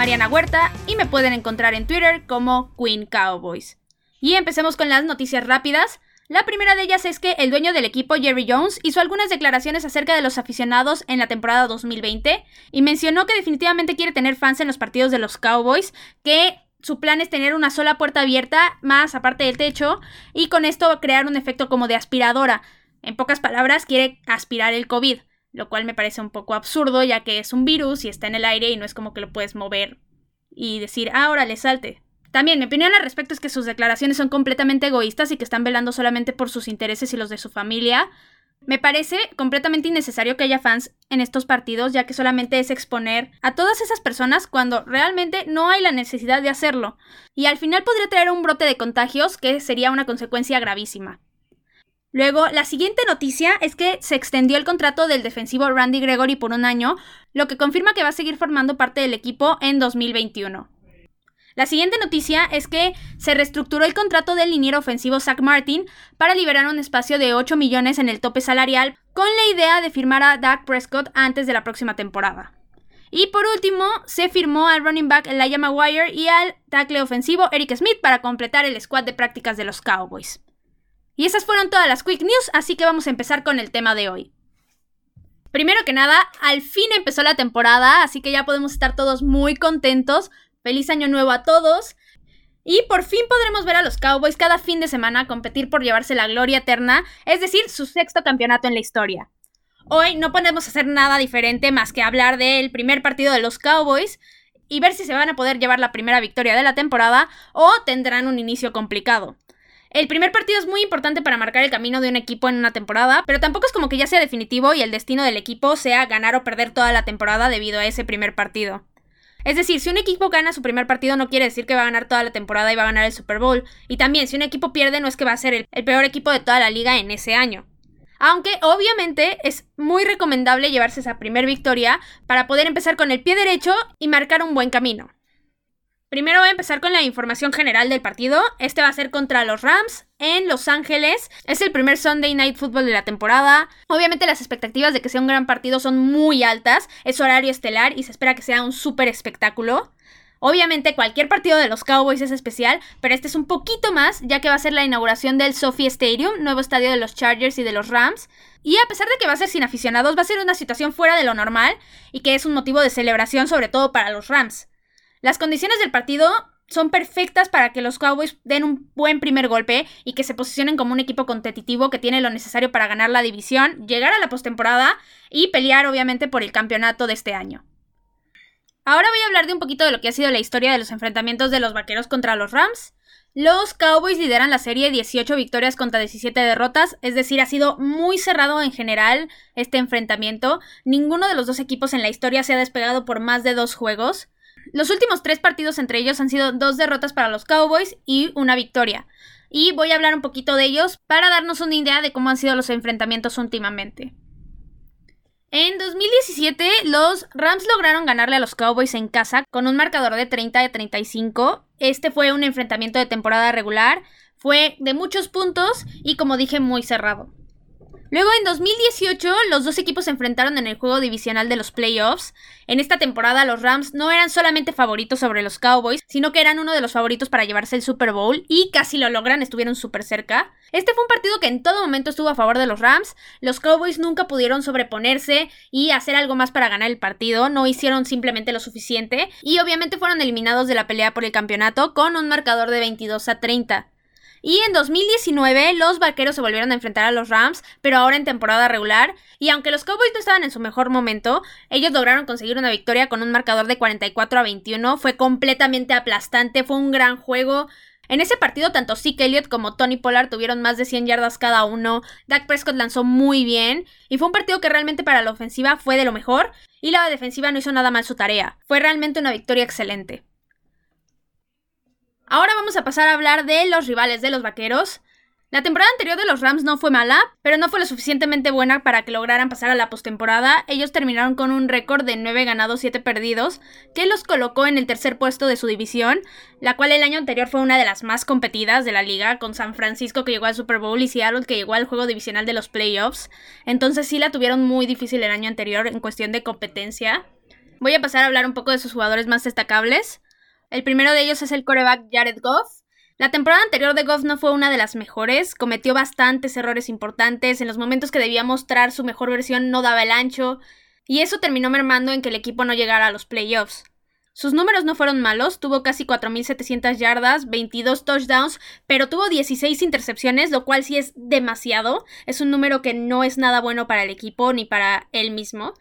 Mariana Huerta y me pueden encontrar en Twitter como Queen Cowboys. Y empecemos con las noticias rápidas. La primera de ellas es que el dueño del equipo, Jerry Jones, hizo algunas declaraciones acerca de los aficionados en la temporada 2020 y mencionó que definitivamente quiere tener fans en los partidos de los Cowboys, que su plan es tener una sola puerta abierta, más aparte del techo, y con esto crear un efecto como de aspiradora. En pocas palabras, quiere aspirar el COVID, lo cual me parece un poco absurdo, ya que es un virus y está en el aire y no es como que lo puedes mover y decir, ahora le salte. También mi opinión al respecto es que sus declaraciones son completamente egoístas y que están velando solamente por sus intereses y los de su familia. Me parece completamente innecesario que haya fans en estos partidos, ya que solamente es exponer a todas esas personas cuando realmente no hay la necesidad de hacerlo. Y al final podría traer un brote de contagios que sería una consecuencia gravísima. Luego, la siguiente noticia es que se extendió el contrato del defensivo Randy Gregory por un año, lo que confirma que va a seguir formando parte del equipo en 2021. La siguiente noticia es que se reestructuró el contrato del liniero ofensivo Zach Martin para liberar un espacio de 8 millones en el tope salarial con la idea de firmar a Dak Prescott antes de la próxima temporada. Y por último, se firmó al running back Elijah Maguire y al tackle ofensivo Eric Smith para completar el squad de prácticas de los Cowboys. Y esas fueron todas las quick news, así que vamos a empezar con el tema de hoy. Primero que nada, al fin empezó la temporada, así que ya podemos estar todos muy contentos Feliz año nuevo a todos. Y por fin podremos ver a los Cowboys cada fin de semana competir por llevarse la gloria eterna, es decir, su sexto campeonato en la historia. Hoy no podemos hacer nada diferente más que hablar del primer partido de los Cowboys y ver si se van a poder llevar la primera victoria de la temporada o tendrán un inicio complicado. El primer partido es muy importante para marcar el camino de un equipo en una temporada, pero tampoco es como que ya sea definitivo y el destino del equipo sea ganar o perder toda la temporada debido a ese primer partido. Es decir, si un equipo gana su primer partido no quiere decir que va a ganar toda la temporada y va a ganar el Super Bowl. Y también, si un equipo pierde no es que va a ser el, peor equipo de toda la liga en ese año. Aunque obviamente es muy recomendable llevarse esa primera victoria para poder empezar con el pie derecho y marcar un buen camino. Primero voy a empezar con la información general del partido. Este va a ser contra los Rams en Los Ángeles. Es el primer Sunday Night Football de la temporada. Obviamente las expectativas de que sea un gran partido son muy altas. Es horario estelar y se espera que sea un súper espectáculo. Obviamente cualquier partido de los Cowboys es especial, pero este es un poquito más, ya que va a ser la inauguración del Sophie Stadium, nuevo estadio de los Chargers y de los Rams. Y a pesar de que va a ser sin aficionados, va a ser una situación fuera de lo normal y que es un motivo de celebración sobre todo para los Rams. Las condiciones del partido son perfectas para que los Cowboys den un buen primer golpe y que se posicionen como un equipo competitivo que tiene lo necesario para ganar la división, llegar a la postemporada y pelear obviamente por el campeonato de este año. Ahora voy a hablar de un poquito de lo que ha sido la historia de los enfrentamientos de los Vaqueros contra los Rams. Los Cowboys lideran la serie 18 victorias contra 17 derrotas, es decir, ha sido muy cerrado en general este enfrentamiento. Ninguno de los dos equipos en la historia se ha despegado por más de dos juegos. Los últimos tres partidos entre ellos han sido dos derrotas para los Cowboys y una victoria. Y voy a hablar un poquito de ellos para darnos una idea de cómo han sido los enfrentamientos últimamente. En 2017, los Rams lograron ganarle a los Cowboys en casa con un marcador de 30 a 35. Este fue un enfrentamiento de temporada regular, fue de muchos puntos y como dije muy cerrado. Luego en 2018 los dos equipos se enfrentaron en el juego divisional de los playoffs. En esta temporada los Rams no eran solamente favoritos sobre los Cowboys, sino que eran uno de los favoritos para llevarse el Super Bowl y casi lo logran, estuvieron súper cerca. Este fue un partido que en todo momento estuvo a favor de los Rams. Los Cowboys nunca pudieron sobreponerse y hacer algo más para ganar el partido, no hicieron simplemente lo suficiente y obviamente fueron eliminados de la pelea por el campeonato con un marcador de 22 a 30. Y en 2019 los Vaqueros se volvieron a enfrentar a los Rams, pero ahora en temporada regular. Y aunque los Cowboys no estaban en su mejor momento, ellos lograron conseguir una victoria con un marcador de 44 a 21. Fue completamente aplastante, fue un gran juego. En ese partido, tanto Zeke Elliott como Tony Pollard tuvieron más de 100 yardas cada uno. Dak Prescott lanzó muy bien. Y fue un partido que realmente para la ofensiva fue de lo mejor. Y la defensiva no hizo nada mal su tarea. Fue realmente una victoria excelente. Ahora vamos a pasar a hablar de los rivales de los vaqueros. La temporada anterior de los Rams no fue mala, pero no fue lo suficientemente buena para que lograran pasar a la postemporada. Ellos terminaron con un récord de 9 ganados, 7 perdidos, que los colocó en el tercer puesto de su división, la cual el año anterior fue una de las más competidas de la liga, con San Francisco que llegó al Super Bowl y Seattle que llegó al juego divisional de los playoffs. Entonces sí la tuvieron muy difícil el año anterior en cuestión de competencia. Voy a pasar a hablar un poco de sus jugadores más destacables. El primero de ellos es el coreback Jared Goff. La temporada anterior de Goff no fue una de las mejores, cometió bastantes errores importantes, en los momentos que debía mostrar su mejor versión no daba el ancho, y eso terminó mermando en que el equipo no llegara a los playoffs. Sus números no fueron malos, tuvo casi 4.700 yardas, 22 touchdowns, pero tuvo 16 intercepciones, lo cual sí es demasiado, es un número que no es nada bueno para el equipo ni para él mismo.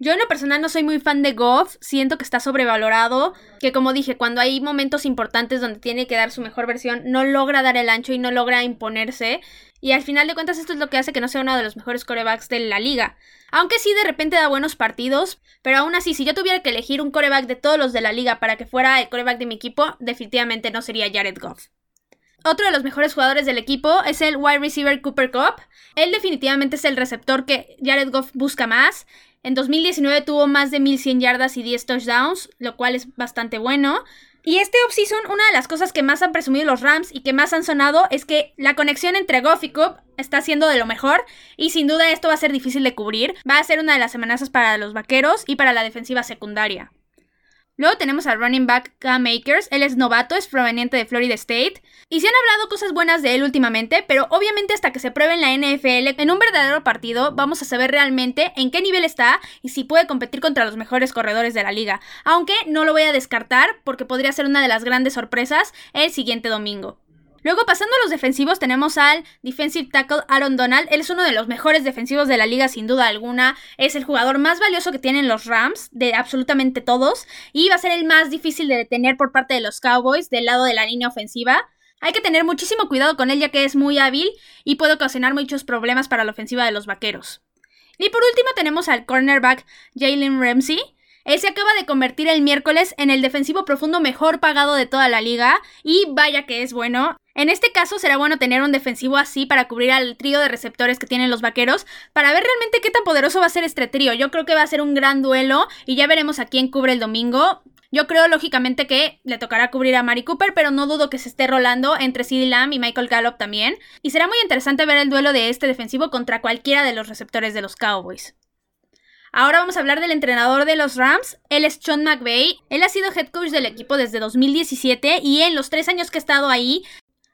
Yo en lo personal no soy muy fan de Goff, siento que está sobrevalorado, que como dije, cuando hay momentos importantes donde tiene que dar su mejor versión, no logra dar el ancho y no logra imponerse, y al final de cuentas esto es lo que hace que no sea uno de los mejores corebacks de la liga. Aunque sí de repente da buenos partidos, pero aún así si yo tuviera que elegir un coreback de todos los de la liga para que fuera el coreback de mi equipo, definitivamente no sería Jared Goff. Otro de los mejores jugadores del equipo es el wide receiver Cooper Cup. Él definitivamente es el receptor que Jared Goff busca más. En 2019 tuvo más de 1100 yardas y 10 touchdowns, lo cual es bastante bueno. Y este offseason, una de las cosas que más han presumido los Rams y que más han sonado es que la conexión entre Goff y está siendo de lo mejor y sin duda esto va a ser difícil de cubrir. Va a ser una de las amenazas para los vaqueros y para la defensiva secundaria. Luego tenemos al running back Cam Makers. Él es novato, es proveniente de Florida State. Y se han hablado cosas buenas de él últimamente, pero obviamente hasta que se pruebe en la NFL en un verdadero partido, vamos a saber realmente en qué nivel está y si puede competir contra los mejores corredores de la liga. Aunque no lo voy a descartar porque podría ser una de las grandes sorpresas el siguiente domingo. Luego, pasando a los defensivos, tenemos al defensive tackle Aaron Donald. Él es uno de los mejores defensivos de la liga, sin duda alguna. Es el jugador más valioso que tienen los Rams, de absolutamente todos. Y va a ser el más difícil de detener por parte de los Cowboys, del lado de la línea ofensiva. Hay que tener muchísimo cuidado con él, ya que es muy hábil y puede ocasionar muchos problemas para la ofensiva de los vaqueros. Y por último, tenemos al cornerback Jalen Ramsey. Él se acaba de convertir el miércoles en el defensivo profundo mejor pagado de toda la liga y vaya que es bueno. En este caso será bueno tener un defensivo así para cubrir al trío de receptores que tienen los vaqueros, para ver realmente qué tan poderoso va a ser este trío. Yo creo que va a ser un gran duelo y ya veremos a quién cubre el domingo. Yo creo lógicamente que le tocará cubrir a Mari Cooper, pero no dudo que se esté rolando entre CeeDee Lamb y Michael Gallup también. Y será muy interesante ver el duelo de este defensivo contra cualquiera de los receptores de los Cowboys. Ahora vamos a hablar del entrenador de los Rams. Él es Sean McVay. Él ha sido head coach del equipo desde 2017 y en los tres años que ha estado ahí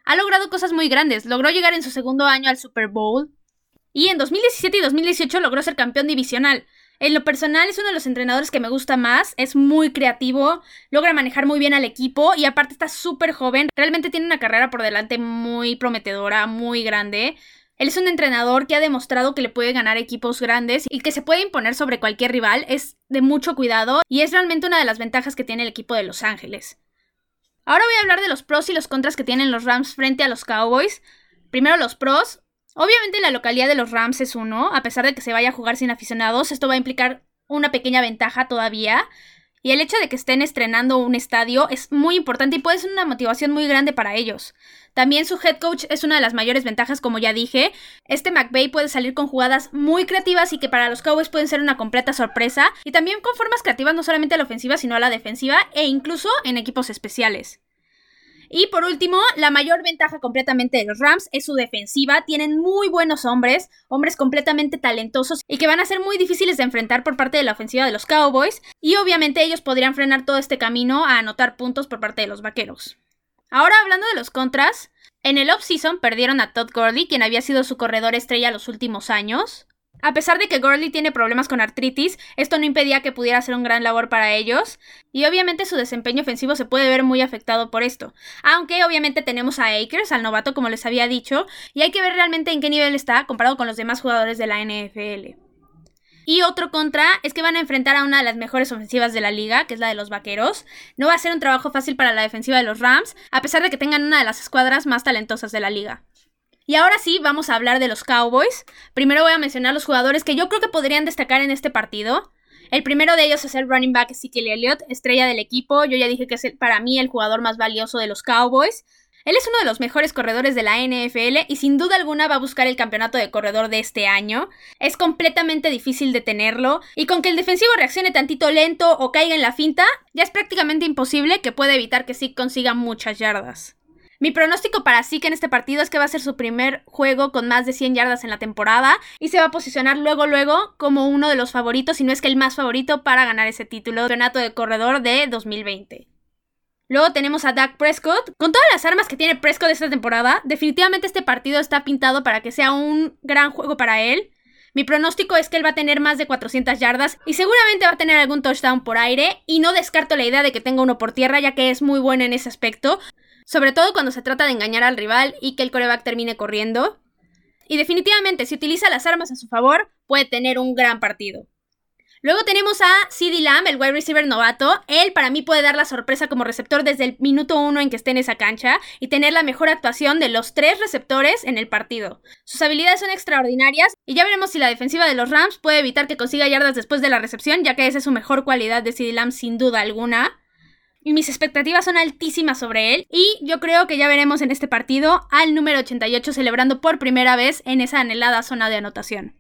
ha logrado cosas muy grandes. Logró llegar en su segundo año al Super Bowl. Y en 2017 y 2018 logró ser campeón divisional. En lo personal es uno de los entrenadores que me gusta más, es muy creativo, logra manejar muy bien al equipo y aparte está súper joven, realmente tiene una carrera por delante muy prometedora, muy grande. Él es un entrenador que ha demostrado que le puede ganar equipos grandes y que se puede imponer sobre cualquier rival, es de mucho cuidado y es realmente una de las ventajas que tiene el equipo de Los Ángeles. Ahora voy a hablar de los pros y los contras que tienen los Rams frente a los Cowboys. Primero los pros. Obviamente la localidad de los Rams es uno, a pesar de que se vaya a jugar sin aficionados, esto va a implicar una pequeña ventaja todavía. Y el hecho de que estén estrenando un estadio es muy importante y puede ser una motivación muy grande para ellos. También su head coach es una de las mayores ventajas, como ya dije. Este McVay puede salir con jugadas muy creativas y que para los Cowboys pueden ser una completa sorpresa. Y también con formas creativas no solamente a la ofensiva, sino a la defensiva e incluso en equipos especiales. Y por último, la mayor ventaja completamente de los Rams es su defensiva. Tienen muy buenos hombres, hombres completamente talentosos y que van a ser muy difíciles de enfrentar por parte de la ofensiva de los Cowboys. Y obviamente ellos podrían frenar todo este camino a anotar puntos por parte de los Vaqueros. Ahora hablando de los contras, en el offseason perdieron a Todd Gurley, quien había sido su corredor estrella los últimos años. A pesar de que Gurley tiene problemas con artritis, esto no impedía que pudiera hacer un gran labor para ellos, y obviamente su desempeño ofensivo se puede ver muy afectado por esto. Aunque obviamente tenemos a Akers, al novato como les había dicho, y hay que ver realmente en qué nivel está comparado con los demás jugadores de la NFL. Y otro contra es que van a enfrentar a una de las mejores ofensivas de la liga, que es la de los Vaqueros. No va a ser un trabajo fácil para la defensiva de los Rams, a pesar de que tengan una de las escuadras más talentosas de la liga. Y ahora sí, vamos a hablar de los Cowboys. Primero voy a mencionar los jugadores que yo creo que podrían destacar en este partido. El primero de ellos es el running back Ezekiel Elliott, estrella del equipo. Yo ya dije que es para mí el jugador más valioso de los Cowboys. Él es uno de los mejores corredores de la NFL y sin duda alguna va a buscar el campeonato de corredor de este año. Es completamente difícil detenerlo y con que el defensivo reaccione tantito lento o caiga en la finta, ya es prácticamente imposible que pueda evitar que sí consiga muchas yardas. Mi pronóstico para Zeke en este partido es que va a ser su primer juego con más de 100 yardas en la temporada y se va a posicionar luego luego como uno de los favoritos, si no es que el más favorito para ganar ese título de Renato de corredor de 2020. Luego tenemos a Dak Prescott. Con todas las armas que tiene Prescott esta temporada, definitivamente este partido está pintado para que sea un gran juego para él. Mi pronóstico es que él va a tener más de 400 yardas y seguramente va a tener algún touchdown por aire y no descarto la idea de que tenga uno por tierra ya que es muy bueno en ese aspecto sobre todo cuando se trata de engañar al rival y que el coreback termine corriendo. Y definitivamente, si utiliza las armas a su favor, puede tener un gran partido. Luego tenemos a CD Lamb, el wide receiver novato. Él para mí puede dar la sorpresa como receptor desde el minuto uno en que esté en esa cancha y tener la mejor actuación de los tres receptores en el partido. Sus habilidades son extraordinarias y ya veremos si la defensiva de los Rams puede evitar que consiga yardas después de la recepción, ya que esa es su mejor cualidad de CD Lamb sin duda alguna y mis expectativas son altísimas sobre él. Y yo creo que ya veremos en este partido al número 88 celebrando por primera vez en esa anhelada zona de anotación.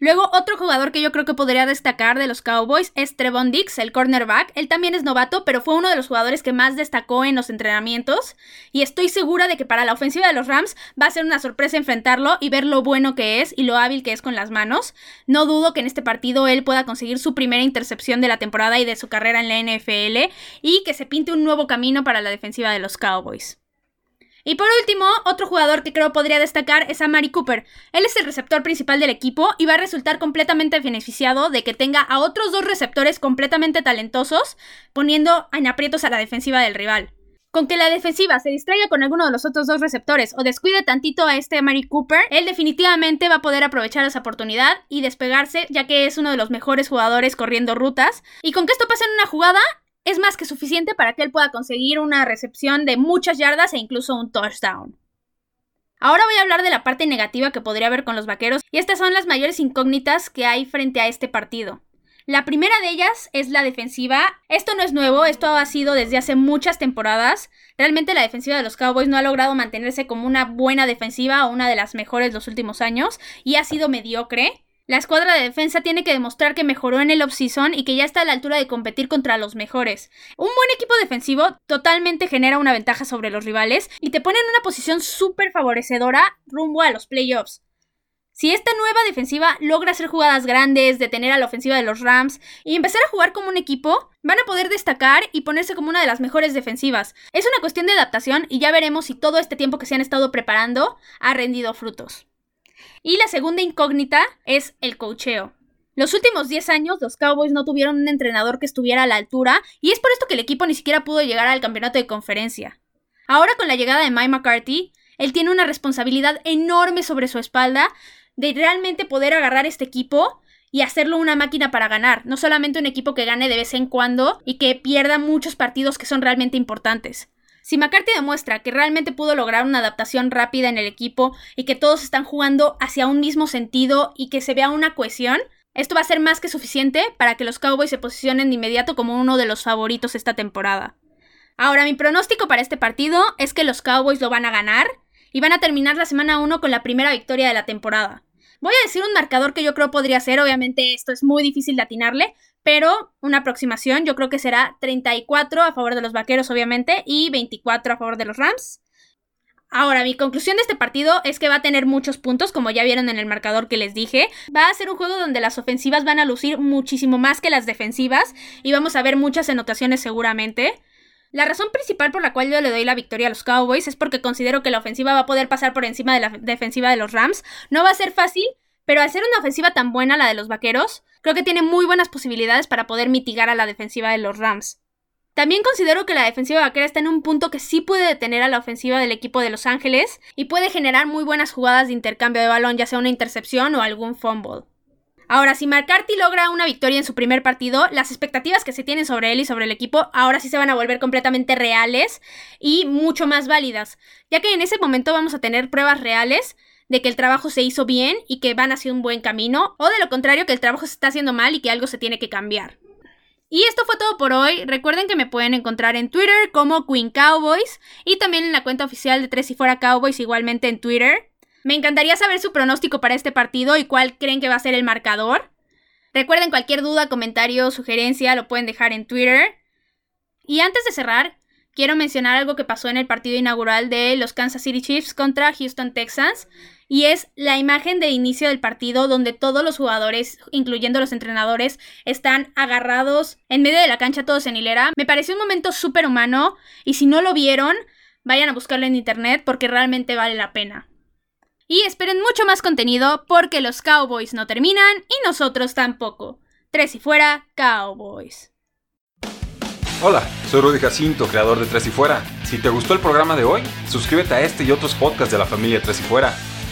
Luego, otro jugador que yo creo que podría destacar de los Cowboys es Trevon Dix, el cornerback. Él también es novato, pero fue uno de los jugadores que más destacó en los entrenamientos. Y estoy segura de que para la ofensiva de los Rams va a ser una sorpresa enfrentarlo y ver lo bueno que es y lo hábil que es con las manos. No dudo que en este partido él pueda conseguir su primera intercepción de la temporada y de su carrera en la NFL y que se pinte un nuevo camino para la defensiva de los Cowboys. Y por último, otro jugador que creo podría destacar es a Mari Cooper. Él es el receptor principal del equipo y va a resultar completamente beneficiado de que tenga a otros dos receptores completamente talentosos, poniendo en aprietos a la defensiva del rival. Con que la defensiva se distraiga con alguno de los otros dos receptores o descuide tantito a este Mari Cooper, él definitivamente va a poder aprovechar esa oportunidad y despegarse, ya que es uno de los mejores jugadores corriendo rutas. Y con que esto pase en una jugada, es más que suficiente para que él pueda conseguir una recepción de muchas yardas e incluso un touchdown. Ahora voy a hablar de la parte negativa que podría haber con los vaqueros, y estas son las mayores incógnitas que hay frente a este partido. La primera de ellas es la defensiva. Esto no es nuevo, esto ha sido desde hace muchas temporadas. Realmente la defensiva de los Cowboys no ha logrado mantenerse como una buena defensiva o una de las mejores los últimos años y ha sido mediocre. La escuadra de defensa tiene que demostrar que mejoró en el offseason y que ya está a la altura de competir contra los mejores. Un buen equipo defensivo totalmente genera una ventaja sobre los rivales y te pone en una posición súper favorecedora rumbo a los playoffs. Si esta nueva defensiva logra hacer jugadas grandes, detener a la ofensiva de los Rams y empezar a jugar como un equipo, van a poder destacar y ponerse como una de las mejores defensivas. Es una cuestión de adaptación y ya veremos si todo este tiempo que se han estado preparando ha rendido frutos. Y la segunda incógnita es el cocheo. Los últimos 10 años los Cowboys no tuvieron un entrenador que estuviera a la altura y es por esto que el equipo ni siquiera pudo llegar al campeonato de conferencia. Ahora con la llegada de Mike McCarthy, él tiene una responsabilidad enorme sobre su espalda de realmente poder agarrar este equipo y hacerlo una máquina para ganar, no solamente un equipo que gane de vez en cuando y que pierda muchos partidos que son realmente importantes. Si McCarthy demuestra que realmente pudo lograr una adaptación rápida en el equipo y que todos están jugando hacia un mismo sentido y que se vea una cohesión, esto va a ser más que suficiente para que los Cowboys se posicionen de inmediato como uno de los favoritos esta temporada. Ahora, mi pronóstico para este partido es que los Cowboys lo van a ganar y van a terminar la semana 1 con la primera victoria de la temporada. Voy a decir un marcador que yo creo podría ser, obviamente esto es muy difícil de atinarle, pero una aproximación yo creo que será 34 a favor de los Vaqueros, obviamente, y 24 a favor de los Rams. Ahora, mi conclusión de este partido es que va a tener muchos puntos, como ya vieron en el marcador que les dije. Va a ser un juego donde las ofensivas van a lucir muchísimo más que las defensivas y vamos a ver muchas anotaciones seguramente. La razón principal por la cual yo le doy la victoria a los Cowboys es porque considero que la ofensiva va a poder pasar por encima de la defensiva de los Rams. No va a ser fácil, pero al ser una ofensiva tan buena la de los Vaqueros, creo que tiene muy buenas posibilidades para poder mitigar a la defensiva de los Rams. También considero que la defensiva vaquera está en un punto que sí puede detener a la ofensiva del equipo de Los Ángeles y puede generar muy buenas jugadas de intercambio de balón, ya sea una intercepción o algún fumble. Ahora, si McCarthy logra una victoria en su primer partido, las expectativas que se tienen sobre él y sobre el equipo ahora sí se van a volver completamente reales y mucho más válidas, ya que en ese momento vamos a tener pruebas reales de que el trabajo se hizo bien y que van hacia un buen camino, o de lo contrario, que el trabajo se está haciendo mal y que algo se tiene que cambiar. Y esto fue todo por hoy. Recuerden que me pueden encontrar en Twitter como Queen Cowboys y también en la cuenta oficial de Tres y Fuera Cowboys igualmente en Twitter. Me encantaría saber su pronóstico para este partido y cuál creen que va a ser el marcador. Recuerden cualquier duda, comentario, sugerencia lo pueden dejar en Twitter. Y antes de cerrar, quiero mencionar algo que pasó en el partido inaugural de los Kansas City Chiefs contra Houston Texans. Y es la imagen de inicio del partido donde todos los jugadores, incluyendo los entrenadores, están agarrados en medio de la cancha todos en hilera. Me pareció un momento súper humano y si no lo vieron, vayan a buscarlo en internet porque realmente vale la pena. Y esperen mucho más contenido porque los Cowboys no terminan y nosotros tampoco. Tres y fuera, Cowboys. Hola, soy Rudy Jacinto, creador de Tres y Fuera. Si te gustó el programa de hoy, suscríbete a este y otros podcasts de la familia Tres y Fuera.